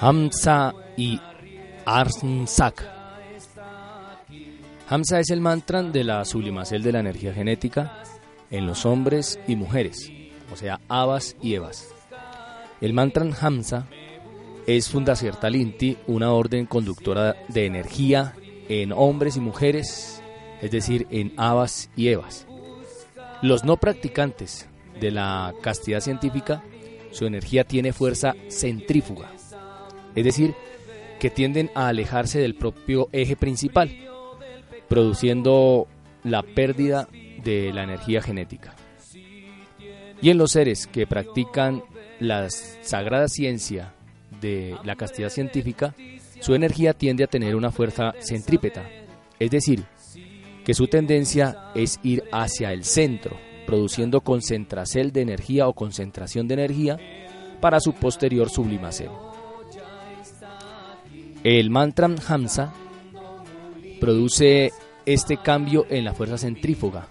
Hamza y Armsak. Hamza es el mantra de la sublimacel de la energía genética en los hombres y mujeres, o sea, Abas y Evas. El mantra Hamza es Fundaciertalinti, una orden conductora de energía en hombres y mujeres, es decir, en Abas y Evas. Los no practicantes de la castidad científica, su energía tiene fuerza centrífuga, es decir, que tienden a alejarse del propio eje principal, produciendo la pérdida de la energía genética. Y en los seres que practican la sagrada ciencia de la castidad científica, su energía tiende a tener una fuerza centrípeta, es decir, que su tendencia es ir hacia el centro, produciendo concentración de energía o concentración de energía para su posterior sublimacel. El mantra Hamsa produce este cambio en la fuerza centrífuga,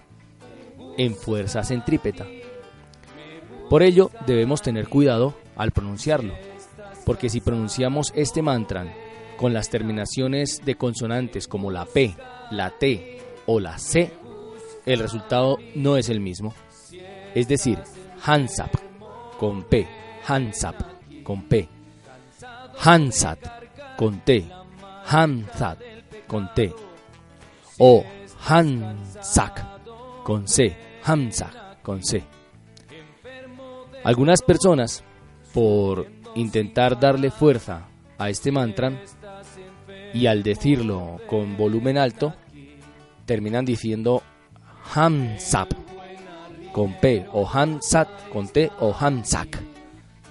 en fuerza centrípeta. Por ello debemos tener cuidado al pronunciarlo, porque si pronunciamos este mantra con las terminaciones de consonantes como la P, la T o la C, el resultado no es el mismo. Es decir, Hansap con P, Hansap con P, Hansat con T, Hamzat con T, o Hansak con C, Hamzak con C. Algunas personas, por intentar darle fuerza a este mantra y al decirlo con volumen alto, terminan diciendo Hamsap con P o Hamsat con T o Hamsak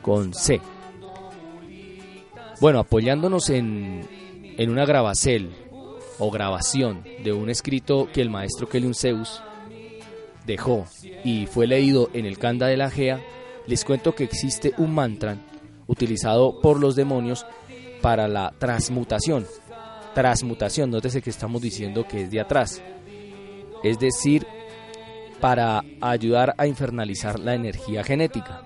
con C. Bueno, apoyándonos en, en una grabacel o grabación de un escrito que el maestro Keliun Zeus dejó y fue leído en el Kanda de la Gea, les cuento que existe un mantra utilizado por los demonios para la transmutación. Transmutación, nótese que estamos diciendo que es de atrás. Es decir, para ayudar a infernalizar la energía genética.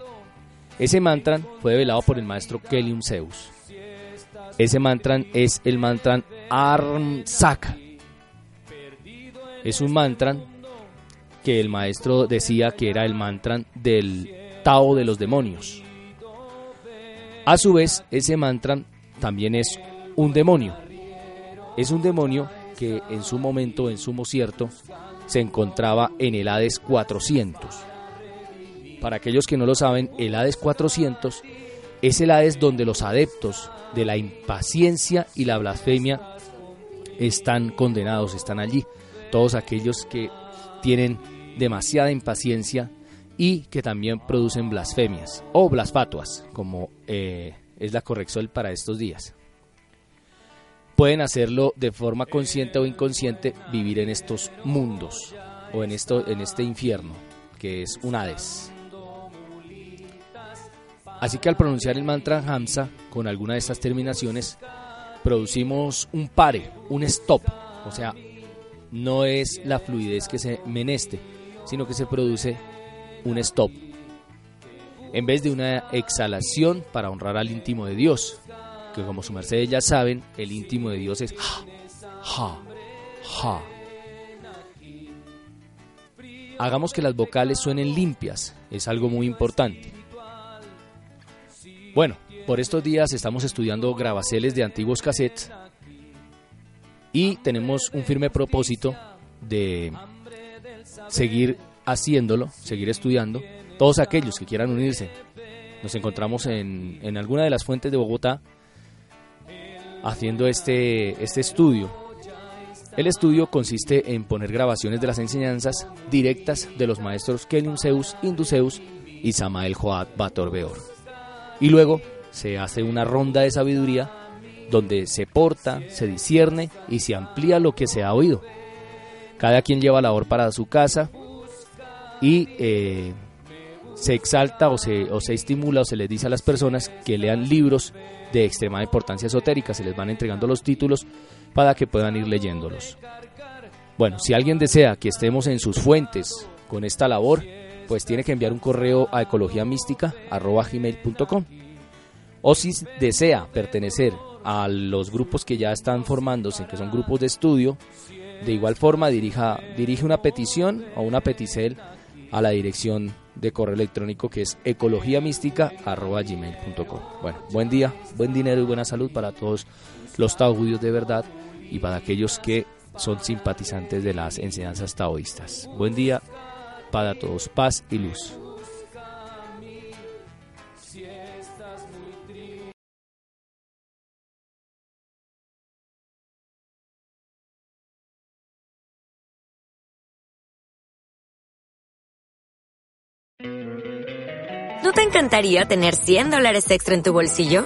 Ese mantra fue velado por el maestro Kelium Zeus. Ese mantra es el mantra Armsak. Es un mantra que el maestro decía que era el mantra del Tao de los demonios. A su vez, ese mantra también es un demonio. Es un demonio que en su momento, en sumo cierto, se encontraba en el Hades 400. Para aquellos que no lo saben, el Hades 400 es el Hades donde los adeptos de la impaciencia y la blasfemia están condenados, están allí. Todos aquellos que tienen demasiada impaciencia y que también producen blasfemias o blasfatuas, como eh, es la corrección para estos días. Pueden hacerlo de forma consciente o inconsciente, vivir en estos mundos o en, esto, en este infierno, que es un Hades. Así que al pronunciar el mantra Hamsa con alguna de estas terminaciones, producimos un pare, un stop. O sea, no es la fluidez que se meneste, sino que se produce un stop. En vez de una exhalación para honrar al íntimo de Dios, que como su merced ya saben, el íntimo de Dios es ja, ja, ja. Hagamos que las vocales suenen limpias, es algo muy importante. Bueno, por estos días estamos estudiando grabaceles de antiguos cassettes y tenemos un firme propósito de seguir haciéndolo, seguir estudiando. Todos aquellos que quieran unirse, nos encontramos en, en alguna de las fuentes de Bogotá haciendo este, este estudio. El estudio consiste en poner grabaciones de las enseñanzas directas de los maestros Kelium Zeus, Induceus y Samael Joad Bator Beor. Y luego se hace una ronda de sabiduría donde se porta, se discierne y se amplía lo que se ha oído. Cada quien lleva labor para su casa y eh, se exalta o se, o se estimula o se les dice a las personas que lean libros de extrema importancia esotérica, se les van entregando los títulos para que puedan ir leyéndolos. Bueno, si alguien desea que estemos en sus fuentes con esta labor, pues tiene que enviar un correo a ecologiamística.com. O si desea pertenecer a los grupos que ya están formándose, que son grupos de estudio, de igual forma dirija, dirige una petición o una peticel a la dirección de correo electrónico que es ecologiamística.gmail.com. Bueno, buen día, buen dinero y buena salud para todos los taoístas de verdad y para aquellos que son simpatizantes de las enseñanzas taoístas. Buen día para todos, paz y luz. ¿No te encantaría tener 100 dólares extra en tu bolsillo?